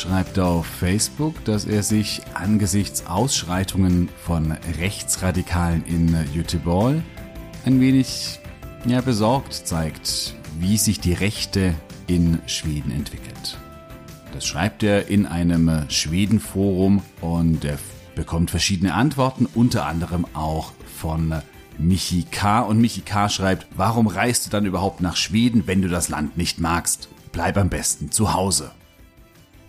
Schreibt auf Facebook, dass er sich angesichts Ausschreitungen von Rechtsradikalen in Göteborg ein wenig ja, besorgt zeigt, wie sich die Rechte in Schweden entwickelt. Das schreibt er in einem Schwedenforum und er bekommt verschiedene Antworten, unter anderem auch von Michi K. Und Michi K. schreibt, warum reist du dann überhaupt nach Schweden, wenn du das Land nicht magst? Bleib am besten zu Hause.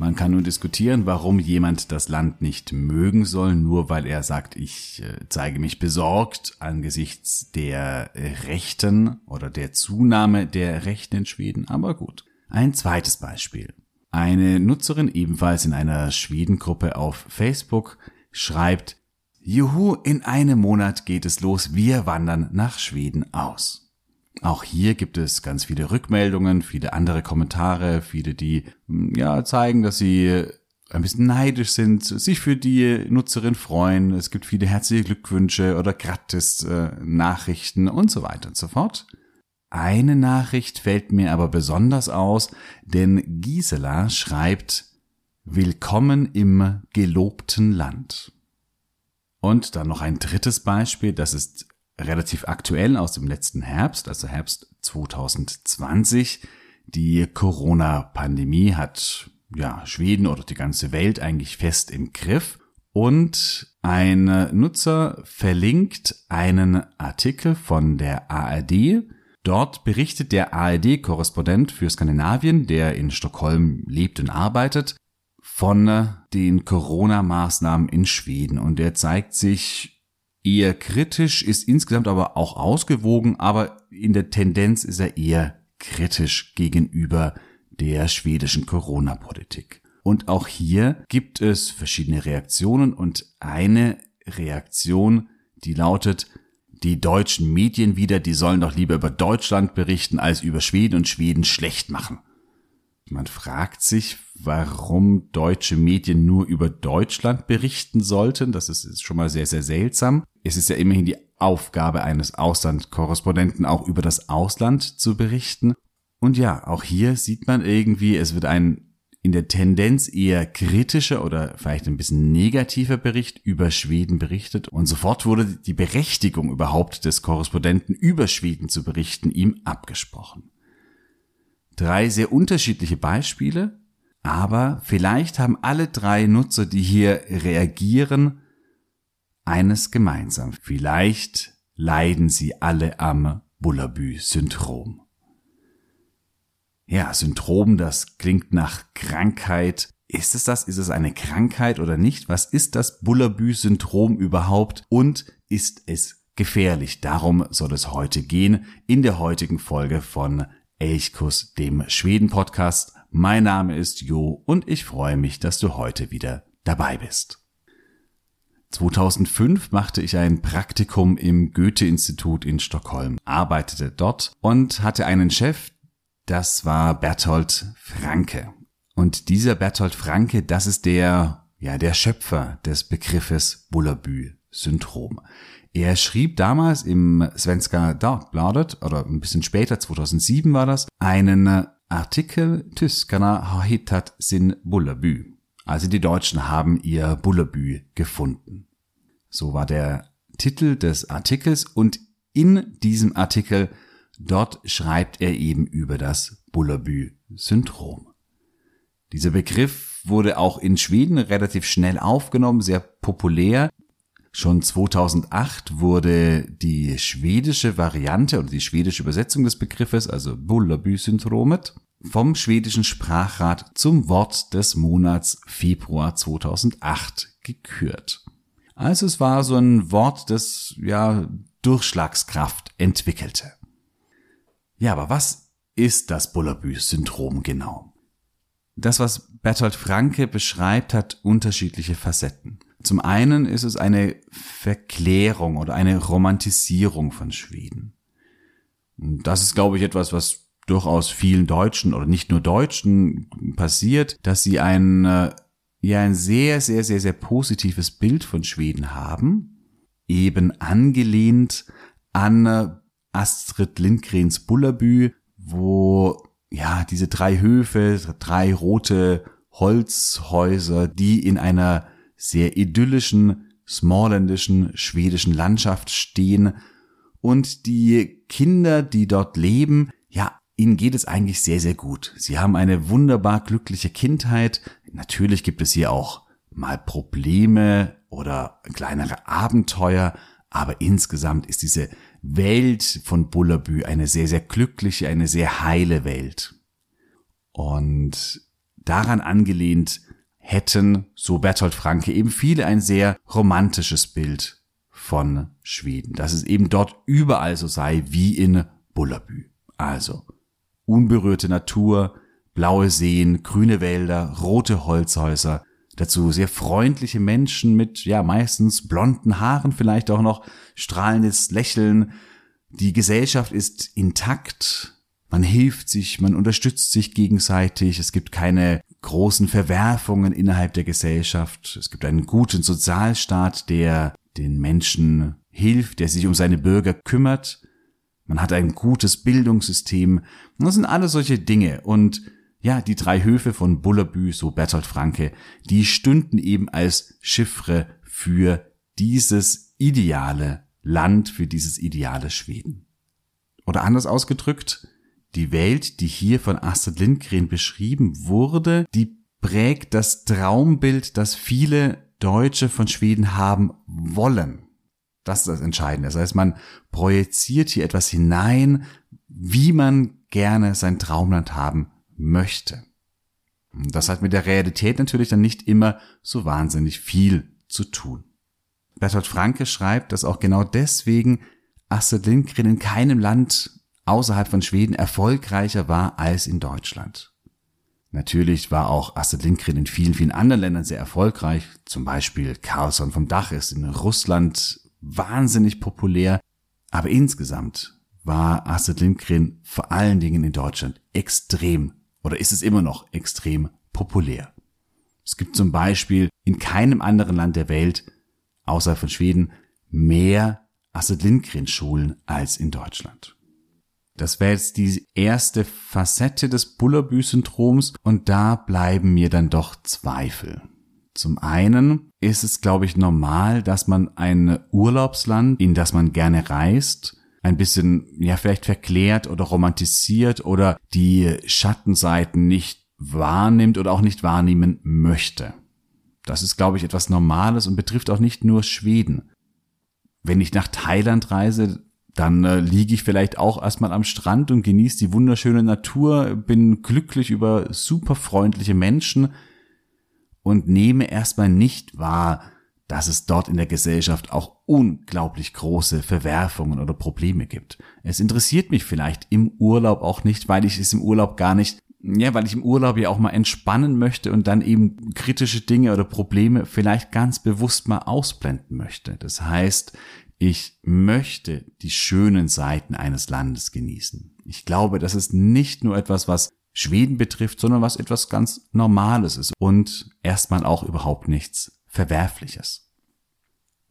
Man kann nun diskutieren, warum jemand das Land nicht mögen soll, nur weil er sagt, ich äh, zeige mich besorgt angesichts der Rechten oder der Zunahme der Rechten in Schweden. Aber gut. Ein zweites Beispiel. Eine Nutzerin ebenfalls in einer Schwedengruppe auf Facebook schreibt, Juhu, in einem Monat geht es los, wir wandern nach Schweden aus. Auch hier gibt es ganz viele Rückmeldungen, viele andere Kommentare, viele, die hm, ja zeigen, dass sie ein bisschen neidisch sind, sich für die Nutzerin freuen. Es gibt viele herzliche Glückwünsche oder Gratis-Nachrichten äh, und so weiter und so fort. Eine Nachricht fällt mir aber besonders aus, denn Gisela schreibt Willkommen im gelobten Land. Und dann noch ein drittes Beispiel, das ist relativ aktuell aus dem letzten Herbst, also Herbst 2020. Die Corona-Pandemie hat ja Schweden oder die ganze Welt eigentlich fest im Griff. Und ein Nutzer verlinkt einen Artikel von der ARD. Dort berichtet der ARD-Korrespondent für Skandinavien, der in Stockholm lebt und arbeitet, von den Corona-Maßnahmen in Schweden. Und er zeigt sich eher kritisch, ist insgesamt aber auch ausgewogen, aber in der Tendenz ist er eher kritisch gegenüber der schwedischen Corona-Politik. Und auch hier gibt es verschiedene Reaktionen und eine Reaktion, die lautet, die deutschen Medien wieder, die sollen doch lieber über Deutschland berichten als über Schweden und Schweden schlecht machen. Man fragt sich, warum deutsche Medien nur über Deutschland berichten sollten. Das ist schon mal sehr, sehr seltsam. Es ist ja immerhin die Aufgabe eines Auslandkorrespondenten, auch über das Ausland zu berichten. Und ja, auch hier sieht man irgendwie, es wird ein in der Tendenz eher kritischer oder vielleicht ein bisschen negativer Bericht über Schweden berichtet und sofort wurde die Berechtigung überhaupt des Korrespondenten über Schweden zu berichten ihm abgesprochen. Drei sehr unterschiedliche Beispiele, aber vielleicht haben alle drei Nutzer, die hier reagieren, eines gemeinsam. Vielleicht leiden sie alle am Bullabü-Syndrom. Ja, Syndrom, das klingt nach Krankheit. Ist es das? Ist es eine Krankheit oder nicht? Was ist das Bullabü-Syndrom überhaupt? Und ist es gefährlich? Darum soll es heute gehen in der heutigen Folge von Elchkuss, dem Schweden-Podcast. Mein Name ist Jo und ich freue mich, dass du heute wieder dabei bist. 2005 machte ich ein Praktikum im Goethe-Institut in Stockholm, arbeitete dort und hatte einen Chef, das war Berthold Franke. Und dieser Berthold Franke, das ist der, ja, der Schöpfer des Begriffes Bullabü-Syndrom. Er schrieb damals im Svenska Dagbladet, oder ein bisschen später, 2007 war das, einen Artikel, Tyskarna har hittat sin Bullabü. Also die Deutschen haben ihr Bullabü gefunden. So war der Titel des Artikels und in diesem Artikel dort schreibt er eben über das Bullabü-Syndrom. Dieser Begriff wurde auch in Schweden relativ schnell aufgenommen, sehr populär. Schon 2008 wurde die schwedische Variante oder die schwedische Übersetzung des Begriffes, also Bullabü-Syndromet, vom schwedischen Sprachrat zum Wort des Monats Februar 2008 gekürt. Also es war so ein Wort, das ja Durchschlagskraft entwickelte. Ja, aber was ist das Bullabü-Syndrom genau? Das, was Bertolt Franke beschreibt, hat unterschiedliche Facetten. Zum einen ist es eine Verklärung oder eine Romantisierung von Schweden. Und das ist, glaube ich, etwas, was durchaus vielen Deutschen oder nicht nur Deutschen passiert, dass sie ein, äh, ja, ein sehr, sehr, sehr, sehr positives Bild von Schweden haben, eben angelehnt an äh, Astrid Lindgrens Bullerbü, wo ja diese drei Höfe, drei rote Holzhäuser, die in einer sehr idyllischen, smallländischen, schwedischen Landschaft stehen und die Kinder, die dort leben, ja, ihnen geht es eigentlich sehr, sehr gut. Sie haben eine wunderbar glückliche Kindheit. Natürlich gibt es hier auch mal Probleme oder kleinere Abenteuer, aber insgesamt ist diese Welt von Bullerbü eine sehr, sehr glückliche, eine sehr heile Welt. Und daran angelehnt hätten, so Bertolt Franke, eben viele ein sehr romantisches Bild von Schweden, dass es eben dort überall so sei wie in Bullerbü. Also unberührte Natur, blaue Seen, grüne Wälder, rote Holzhäuser, dazu sehr freundliche Menschen mit, ja, meistens blonden Haaren, vielleicht auch noch strahlendes Lächeln. Die Gesellschaft ist intakt, man hilft sich, man unterstützt sich gegenseitig, es gibt keine großen Verwerfungen innerhalb der Gesellschaft, es gibt einen guten Sozialstaat, der den Menschen hilft, der sich um seine Bürger kümmert, man hat ein gutes Bildungssystem, das sind alles solche Dinge. Und ja, die drei Höfe von Bullerbü, so Bertolt Franke, die stünden eben als Chiffre für dieses ideale Land, für dieses ideale Schweden. Oder anders ausgedrückt, die Welt, die hier von Astrid Lindgren beschrieben wurde, die prägt das Traumbild, das viele Deutsche von Schweden haben wollen. Das ist das Entscheidende. Das heißt, man projiziert hier etwas hinein, wie man gerne sein Traumland haben möchte. Das hat mit der Realität natürlich dann nicht immer so wahnsinnig viel zu tun. Bertolt Franke schreibt, dass auch genau deswegen Astrid Lindgren in keinem Land außerhalb von Schweden erfolgreicher war als in Deutschland. Natürlich war auch Astrid Lindgren in vielen, vielen anderen Ländern sehr erfolgreich. Zum Beispiel Carlson vom Dach ist in Russland wahnsinnig populär. Aber insgesamt war Astrid Lindgren vor allen Dingen in Deutschland extrem oder ist es immer noch extrem populär. Es gibt zum Beispiel in keinem anderen Land der Welt, außer von Schweden, mehr Astrid Lindgren Schulen als in Deutschland. Das wäre jetzt die erste Facette des Bullerbü-Syndroms und da bleiben mir dann doch Zweifel. Zum einen ist es, glaube ich, normal, dass man ein Urlaubsland, in das man gerne reist, ein bisschen, ja, vielleicht verklärt oder romantisiert oder die Schattenseiten nicht wahrnimmt oder auch nicht wahrnehmen möchte. Das ist, glaube ich, etwas Normales und betrifft auch nicht nur Schweden. Wenn ich nach Thailand reise, dann äh, liege ich vielleicht auch erstmal am Strand und genieße die wunderschöne Natur, bin glücklich über super freundliche Menschen und nehme erstmal nicht wahr, dass es dort in der Gesellschaft auch unglaublich große Verwerfungen oder Probleme gibt. Es interessiert mich vielleicht im Urlaub auch nicht, weil ich es im Urlaub gar nicht, ja, weil ich im Urlaub ja auch mal entspannen möchte und dann eben kritische Dinge oder Probleme vielleicht ganz bewusst mal ausblenden möchte. Das heißt, ich möchte die schönen Seiten eines Landes genießen. Ich glaube, das ist nicht nur etwas, was Schweden betrifft, sondern was etwas ganz Normales ist und erstmal auch überhaupt nichts Verwerfliches.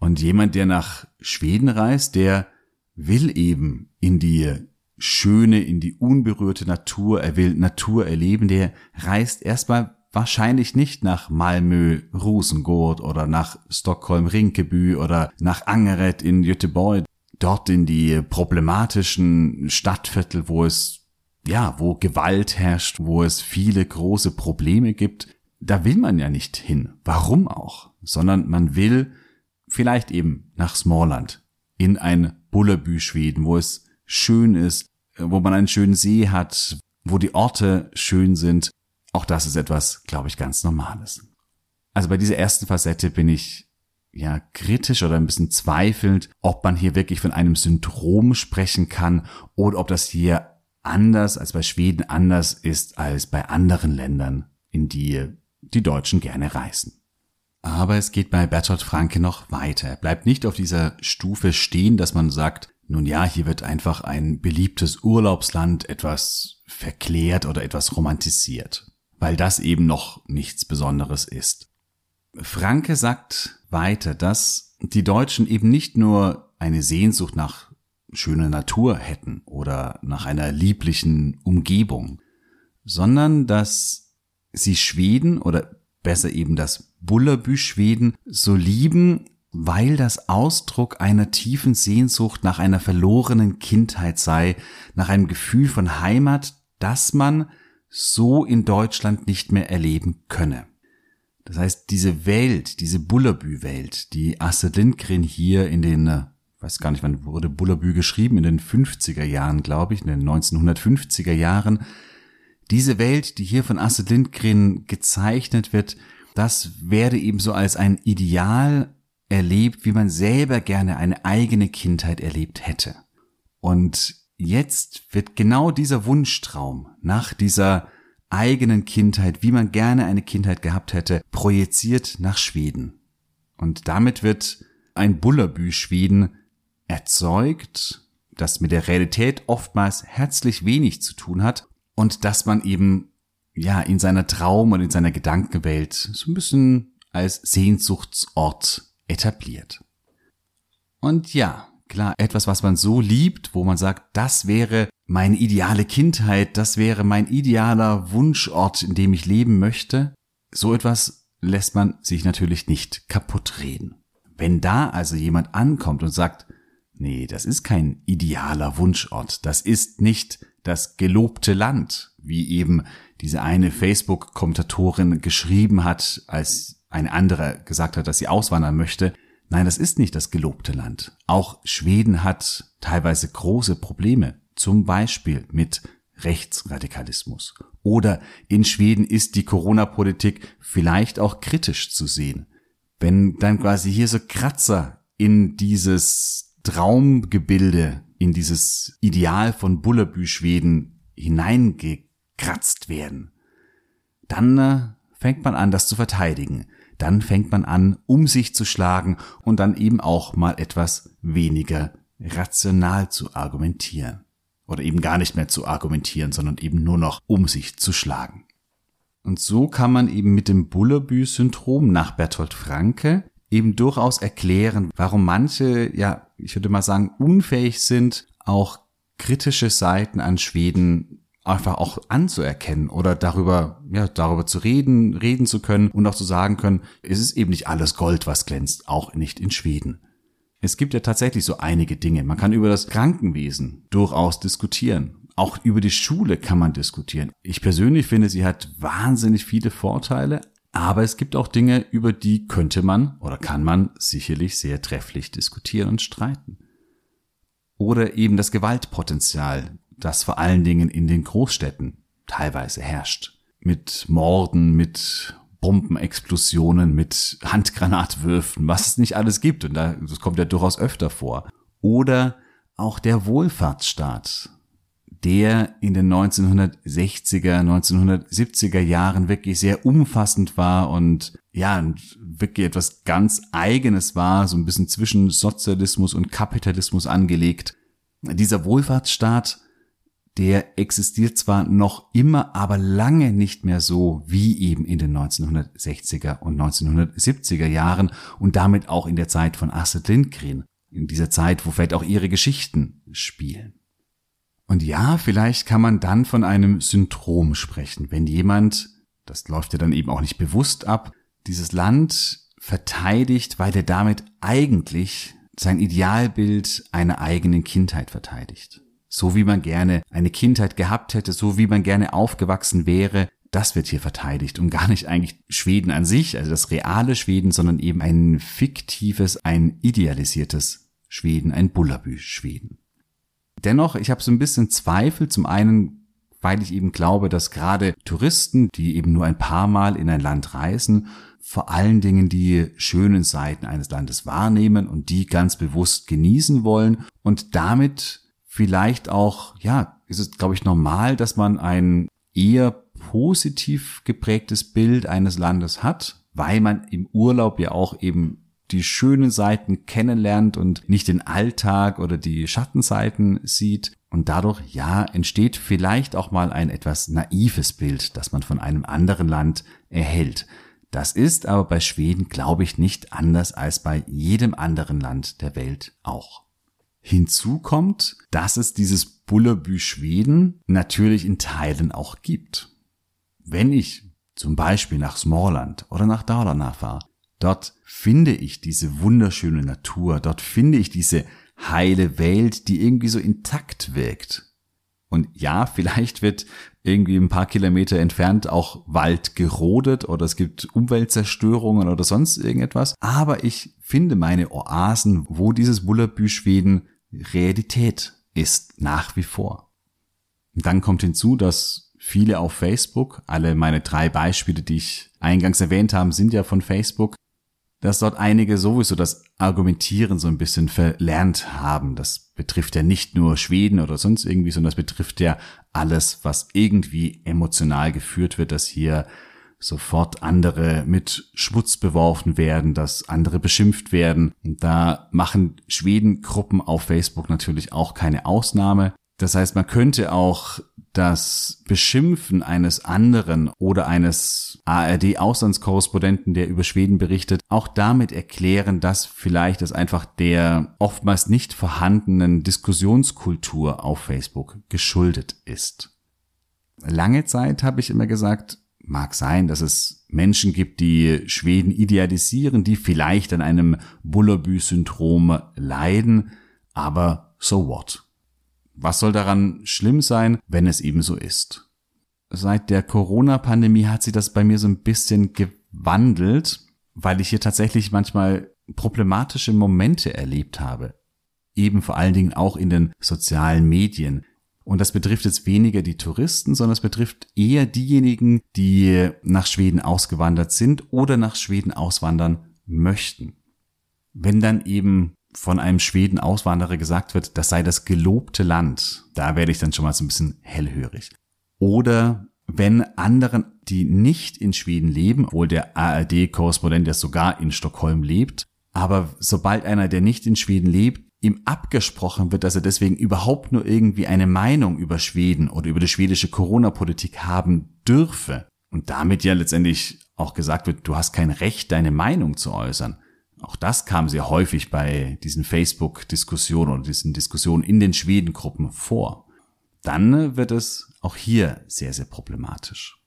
Und jemand, der nach Schweden reist, der will eben in die schöne, in die unberührte Natur, er will Natur erleben, der reist erstmal wahrscheinlich nicht nach Malmö, Rosengård oder nach Stockholm, Rinkeby oder nach Angeret in Göteborg, dort in die problematischen Stadtviertel, wo es, ja, wo Gewalt herrscht, wo es viele große Probleme gibt. Da will man ja nicht hin. Warum auch? Sondern man will vielleicht eben nach Smallland, in ein Bullerbü Schweden, wo es schön ist, wo man einen schönen See hat, wo die Orte schön sind, auch das ist etwas, glaube ich, ganz Normales. Also bei dieser ersten Facette bin ich ja kritisch oder ein bisschen zweifelnd, ob man hier wirklich von einem Syndrom sprechen kann oder ob das hier anders als bei Schweden anders ist als bei anderen Ländern, in die die Deutschen gerne reisen. Aber es geht bei Bertolt Franke noch weiter. Er bleibt nicht auf dieser Stufe stehen, dass man sagt, nun ja, hier wird einfach ein beliebtes Urlaubsland etwas verklärt oder etwas romantisiert, weil das eben noch nichts Besonderes ist. Franke sagt weiter, dass die Deutschen eben nicht nur eine Sehnsucht nach schöner Natur hätten oder nach einer lieblichen Umgebung, sondern dass sie Schweden oder besser eben das Bullerbü Schweden so lieben, weil das Ausdruck einer tiefen Sehnsucht nach einer verlorenen Kindheit sei, nach einem Gefühl von Heimat, das man so in Deutschland nicht mehr erleben könne. Das heißt, diese Welt, diese Bullerbü-Welt, die Astrid Lindgren hier in den, äh, weiß gar nicht, wann wurde Bullerbü geschrieben, in den 50er Jahren, glaube ich, in den 1950er Jahren, diese Welt, die hier von Astrid Lindgren gezeichnet wird, das werde eben so als ein Ideal erlebt, wie man selber gerne eine eigene Kindheit erlebt hätte. Und jetzt wird genau dieser Wunschtraum nach dieser eigenen Kindheit, wie man gerne eine Kindheit gehabt hätte, projiziert nach Schweden. Und damit wird ein Bullerbü Schweden erzeugt, das mit der Realität oftmals herzlich wenig zu tun hat und dass man eben ja in seiner Traum und in seiner Gedankenwelt so ein bisschen als Sehnsuchtsort etabliert. Und ja, klar, etwas, was man so liebt, wo man sagt, das wäre meine ideale Kindheit, das wäre mein idealer Wunschort, in dem ich leben möchte, so etwas lässt man sich natürlich nicht kaputt reden. Wenn da also jemand ankommt und sagt, nee, das ist kein idealer Wunschort, das ist nicht das gelobte Land, wie eben diese eine Facebook-Kommentatorin geschrieben hat, als eine andere gesagt hat, dass sie auswandern möchte. Nein, das ist nicht das gelobte Land. Auch Schweden hat teilweise große Probleme zum Beispiel mit Rechtsradikalismus. Oder in Schweden ist die Corona-Politik vielleicht auch kritisch zu sehen. Wenn dann quasi hier so Kratzer in dieses Traumgebilde, in dieses Ideal von Bullerbü Schweden hineingekratzt werden, dann äh, fängt man an, das zu verteidigen. Dann fängt man an, um sich zu schlagen und dann eben auch mal etwas weniger rational zu argumentieren oder eben gar nicht mehr zu argumentieren, sondern eben nur noch um sich zu schlagen. Und so kann man eben mit dem Bullerbü-Syndrom nach Bertolt Franke eben durchaus erklären, warum manche, ja, ich würde mal sagen, unfähig sind, auch kritische Seiten an Schweden einfach auch anzuerkennen oder darüber, ja, darüber zu reden, reden zu können und auch zu sagen können, es ist eben nicht alles Gold, was glänzt, auch nicht in Schweden. Es gibt ja tatsächlich so einige Dinge. Man kann über das Krankenwesen durchaus diskutieren. Auch über die Schule kann man diskutieren. Ich persönlich finde, sie hat wahnsinnig viele Vorteile, aber es gibt auch Dinge, über die könnte man oder kann man sicherlich sehr trefflich diskutieren und streiten. Oder eben das Gewaltpotenzial, das vor allen Dingen in den Großstädten teilweise herrscht. Mit Morden, mit Bombenexplosionen, mit Handgranatwürfen, was es nicht alles gibt. Und das kommt ja durchaus öfter vor. Oder auch der Wohlfahrtsstaat, der in den 1960er, 1970er Jahren wirklich sehr umfassend war und ja, wirklich etwas ganz eigenes war, so ein bisschen zwischen Sozialismus und Kapitalismus angelegt. Dieser Wohlfahrtsstaat der existiert zwar noch immer, aber lange nicht mehr so wie eben in den 1960er und 1970er Jahren und damit auch in der Zeit von Astrid Lindgren, in dieser Zeit, wo vielleicht auch ihre Geschichten spielen. Und ja, vielleicht kann man dann von einem Syndrom sprechen, wenn jemand, das läuft ja dann eben auch nicht bewusst ab, dieses Land verteidigt, weil er damit eigentlich sein Idealbild einer eigenen Kindheit verteidigt so wie man gerne eine Kindheit gehabt hätte, so wie man gerne aufgewachsen wäre, das wird hier verteidigt und gar nicht eigentlich Schweden an sich, also das reale Schweden, sondern eben ein fiktives, ein idealisiertes Schweden, ein Bullabü-Schweden. Dennoch, ich habe so ein bisschen Zweifel, zum einen, weil ich eben glaube, dass gerade Touristen, die eben nur ein paar Mal in ein Land reisen, vor allen Dingen die schönen Seiten eines Landes wahrnehmen und die ganz bewusst genießen wollen und damit vielleicht auch, ja, ist es, glaube ich, normal, dass man ein eher positiv geprägtes Bild eines Landes hat, weil man im Urlaub ja auch eben die schönen Seiten kennenlernt und nicht den Alltag oder die Schattenseiten sieht. Und dadurch, ja, entsteht vielleicht auch mal ein etwas naives Bild, das man von einem anderen Land erhält. Das ist aber bei Schweden, glaube ich, nicht anders als bei jedem anderen Land der Welt auch. Hinzu kommt, dass es dieses Bullerbü Schweden natürlich in Teilen auch gibt. Wenn ich zum Beispiel nach Smallland oder nach Dalarna fahre, dort finde ich diese wunderschöne Natur, dort finde ich diese heile Welt, die irgendwie so intakt wirkt. Und ja, vielleicht wird irgendwie ein paar Kilometer entfernt auch Wald gerodet oder es gibt Umweltzerstörungen oder sonst irgendetwas. Aber ich finde meine Oasen, wo dieses Bullerbü Schweden Realität ist, nach wie vor. Und dann kommt hinzu, dass viele auf Facebook, alle meine drei Beispiele, die ich eingangs erwähnt habe, sind ja von Facebook, dass dort einige sowieso das Argumentieren so ein bisschen verlernt haben. Das betrifft ja nicht nur Schweden oder sonst irgendwie, sondern das betrifft ja alles, was irgendwie emotional geführt wird, dass hier sofort andere mit Schmutz beworfen werden, dass andere beschimpft werden. Und da machen Schweden-Gruppen auf Facebook natürlich auch keine Ausnahme. Das heißt, man könnte auch das Beschimpfen eines anderen oder eines ARD-Auslandskorrespondenten, der über Schweden berichtet, auch damit erklären, dass vielleicht es einfach der oftmals nicht vorhandenen Diskussionskultur auf Facebook geschuldet ist. Lange Zeit habe ich immer gesagt, mag sein, dass es Menschen gibt, die Schweden idealisieren, die vielleicht an einem Bullerbü-Syndrom leiden, aber so what? Was soll daran schlimm sein, wenn es eben so ist? Seit der Corona-Pandemie hat sich das bei mir so ein bisschen gewandelt, weil ich hier tatsächlich manchmal problematische Momente erlebt habe. Eben vor allen Dingen auch in den sozialen Medien. Und das betrifft jetzt weniger die Touristen, sondern es betrifft eher diejenigen, die nach Schweden ausgewandert sind oder nach Schweden auswandern möchten. Wenn dann eben von einem Schweden Auswanderer gesagt wird, das sei das gelobte Land, da werde ich dann schon mal so ein bisschen hellhörig. Oder wenn anderen, die nicht in Schweden leben, obwohl der ARD-Korrespondent ja sogar in Stockholm lebt, aber sobald einer, der nicht in Schweden lebt, ihm abgesprochen wird, dass er deswegen überhaupt nur irgendwie eine Meinung über Schweden oder über die schwedische Corona-Politik haben dürfe und damit ja letztendlich auch gesagt wird, du hast kein Recht, deine Meinung zu äußern, auch das kam sehr häufig bei diesen Facebook-Diskussionen oder diesen Diskussionen in den Schwedengruppen vor. Dann wird es auch hier sehr, sehr problematisch.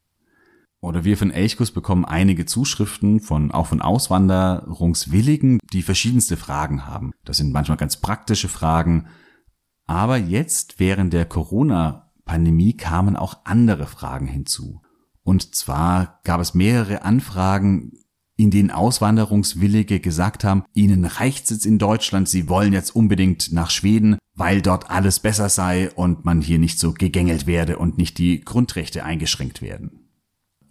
Oder wir von Elchkus bekommen einige Zuschriften von, auch von Auswanderungswilligen, die verschiedenste Fragen haben. Das sind manchmal ganz praktische Fragen. Aber jetzt während der Corona-Pandemie kamen auch andere Fragen hinzu. Und zwar gab es mehrere Anfragen in denen Auswanderungswillige gesagt haben, ihnen reicht's jetzt in Deutschland, sie wollen jetzt unbedingt nach Schweden, weil dort alles besser sei und man hier nicht so gegängelt werde und nicht die Grundrechte eingeschränkt werden.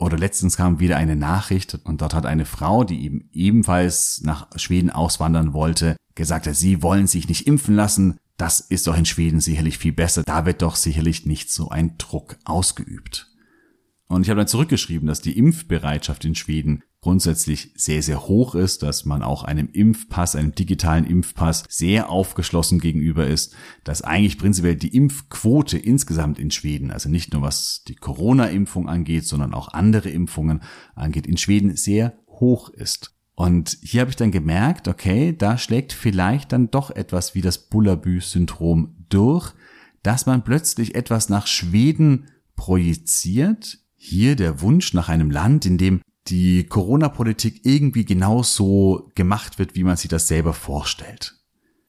Oder letztens kam wieder eine Nachricht und dort hat eine Frau, die eben ebenfalls nach Schweden auswandern wollte, gesagt, sie wollen sich nicht impfen lassen. Das ist doch in Schweden sicherlich viel besser. Da wird doch sicherlich nicht so ein Druck ausgeübt. Und ich habe dann zurückgeschrieben, dass die Impfbereitschaft in Schweden grundsätzlich sehr, sehr hoch ist, dass man auch einem Impfpass, einem digitalen Impfpass sehr aufgeschlossen gegenüber ist, dass eigentlich prinzipiell die Impfquote insgesamt in Schweden, also nicht nur was die Corona-Impfung angeht, sondern auch andere Impfungen angeht, in Schweden sehr hoch ist. Und hier habe ich dann gemerkt, okay, da schlägt vielleicht dann doch etwas wie das Bullabü-Syndrom durch, dass man plötzlich etwas nach Schweden projiziert, hier der Wunsch nach einem Land, in dem die Corona-Politik irgendwie genauso gemacht wird, wie man sich das selber vorstellt.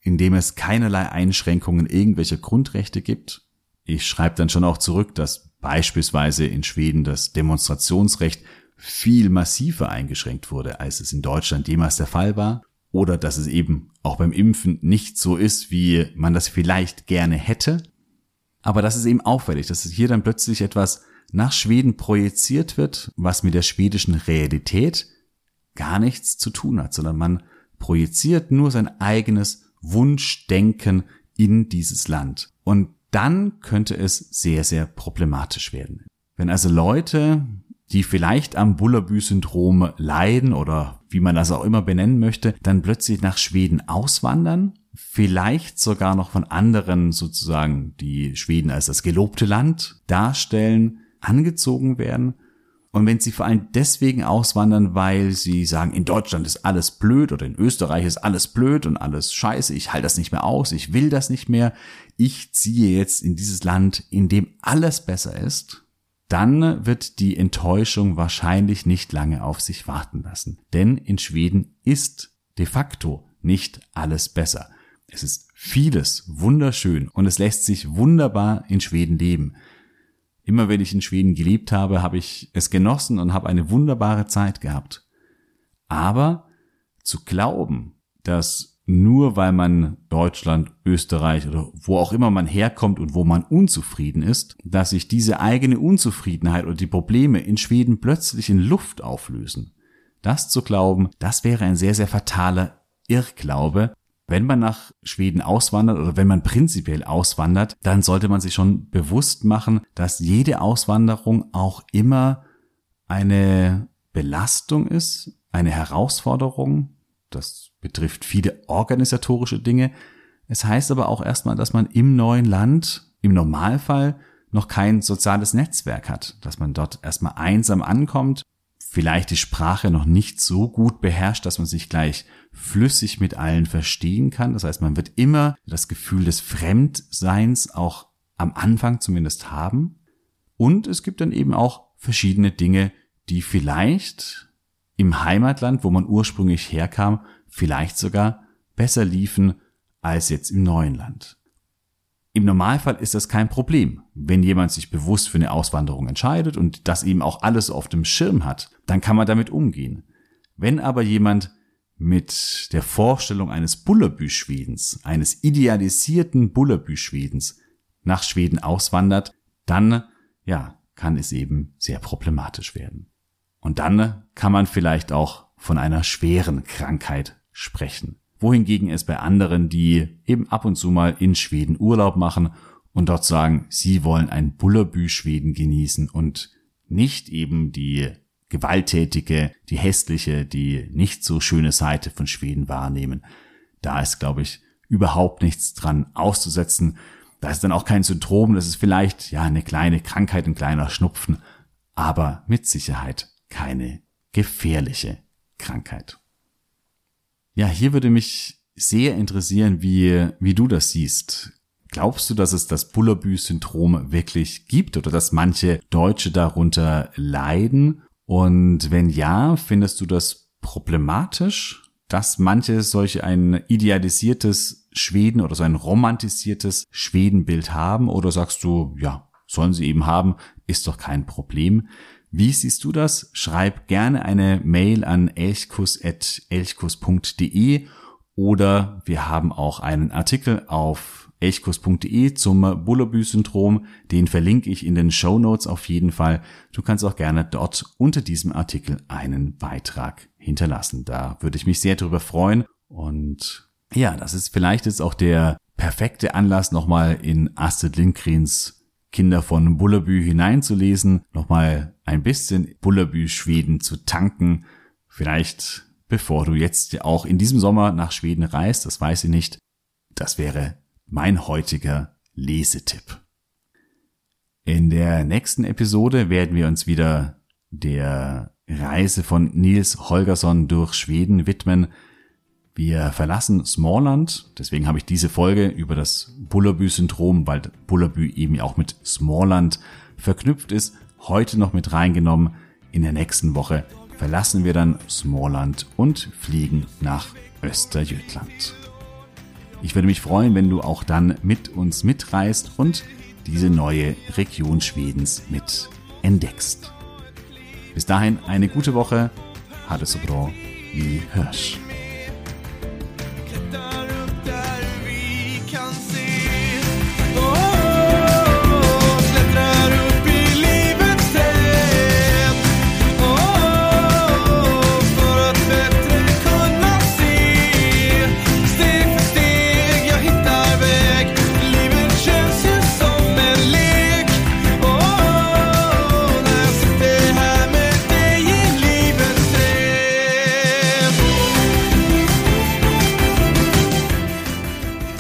In dem es keinerlei Einschränkungen irgendwelcher Grundrechte gibt. Ich schreibe dann schon auch zurück, dass beispielsweise in Schweden das Demonstrationsrecht viel massiver eingeschränkt wurde, als es in Deutschland jemals der Fall war. Oder dass es eben auch beim Impfen nicht so ist, wie man das vielleicht gerne hätte. Aber das ist eben auffällig, dass es hier dann plötzlich etwas nach Schweden projiziert wird, was mit der schwedischen Realität gar nichts zu tun hat, sondern man projiziert nur sein eigenes Wunschdenken in dieses Land. Und dann könnte es sehr, sehr problematisch werden. Wenn also Leute, die vielleicht am Bullabü-Syndrom leiden oder wie man das auch immer benennen möchte, dann plötzlich nach Schweden auswandern, vielleicht sogar noch von anderen sozusagen, die Schweden als das gelobte Land darstellen, angezogen werden. Und wenn sie vor allem deswegen auswandern, weil sie sagen, in Deutschland ist alles blöd oder in Österreich ist alles blöd und alles scheiße, ich halte das nicht mehr aus, ich will das nicht mehr, ich ziehe jetzt in dieses Land, in dem alles besser ist, dann wird die Enttäuschung wahrscheinlich nicht lange auf sich warten lassen. Denn in Schweden ist de facto nicht alles besser. Es ist vieles wunderschön und es lässt sich wunderbar in Schweden leben. Immer wenn ich in Schweden gelebt habe, habe ich es genossen und habe eine wunderbare Zeit gehabt. Aber zu glauben, dass nur weil man Deutschland, Österreich oder wo auch immer man herkommt und wo man unzufrieden ist, dass sich diese eigene Unzufriedenheit oder die Probleme in Schweden plötzlich in Luft auflösen. Das zu glauben, das wäre ein sehr, sehr fataler Irrglaube. Wenn man nach Schweden auswandert oder wenn man prinzipiell auswandert, dann sollte man sich schon bewusst machen, dass jede Auswanderung auch immer eine Belastung ist, eine Herausforderung. Das betrifft viele organisatorische Dinge. Es heißt aber auch erstmal, dass man im neuen Land im Normalfall noch kein soziales Netzwerk hat, dass man dort erstmal einsam ankommt, vielleicht die Sprache noch nicht so gut beherrscht, dass man sich gleich flüssig mit allen verstehen kann. Das heißt, man wird immer das Gefühl des Fremdseins auch am Anfang zumindest haben. Und es gibt dann eben auch verschiedene Dinge, die vielleicht im Heimatland, wo man ursprünglich herkam, vielleicht sogar besser liefen als jetzt im neuen Land. Im Normalfall ist das kein Problem. Wenn jemand sich bewusst für eine Auswanderung entscheidet und das eben auch alles auf dem Schirm hat, dann kann man damit umgehen. Wenn aber jemand mit der Vorstellung eines Bullerbü-Schwedens, eines idealisierten Bullerbü-Schwedens nach Schweden auswandert, dann, ja, kann es eben sehr problematisch werden. Und dann kann man vielleicht auch von einer schweren Krankheit sprechen. Wohingegen es bei anderen, die eben ab und zu mal in Schweden Urlaub machen und dort sagen, sie wollen ein Bullerbü Schweden genießen und nicht eben die gewalttätige, die hässliche, die nicht so schöne Seite von Schweden wahrnehmen. Da ist, glaube ich, überhaupt nichts dran auszusetzen. Da ist dann auch kein Syndrom, das ist vielleicht ja eine kleine Krankheit, ein kleiner Schnupfen, aber mit Sicherheit keine gefährliche Krankheit. Ja, hier würde mich sehr interessieren, wie, wie du das siehst. Glaubst du, dass es das Bullerbü-Syndrom wirklich gibt oder dass manche Deutsche darunter leiden? Und wenn ja, findest du das problematisch, dass manche solche ein idealisiertes Schweden oder so ein romantisiertes Schwedenbild haben? Oder sagst du, ja, sollen sie eben haben, ist doch kein Problem. Wie siehst du das? Schreib gerne eine Mail an elchkus.elchkus.de oder wir haben auch einen Artikel auf elchkus.de zum Bullabü-Syndrom. Den verlinke ich in den Show Notes auf jeden Fall. Du kannst auch gerne dort unter diesem Artikel einen Beitrag hinterlassen. Da würde ich mich sehr darüber freuen. Und ja, das ist vielleicht jetzt auch der perfekte Anlass, nochmal in Astrid Lindgrens Kinder von Bullerbü hineinzulesen, nochmal ein bisschen Bullerbü Schweden zu tanken. Vielleicht bevor du jetzt auch in diesem Sommer nach Schweden reist, das weiß ich nicht. Das wäre mein heutiger Lesetipp. In der nächsten Episode werden wir uns wieder der Reise von Nils Holgersson durch Schweden widmen. Wir verlassen Smallland, deswegen habe ich diese Folge über das Bullerbü-Syndrom, weil Bullerbü eben auch mit Smallland verknüpft ist, heute noch mit reingenommen. In der nächsten Woche verlassen wir dann Smallland und fliegen nach Österjütland. Ich würde mich freuen, wenn du auch dann mit uns mitreist und diese neue Region Schwedens mit entdeckst. Bis dahin eine gute Woche. Hatte so bra wie Hirsch.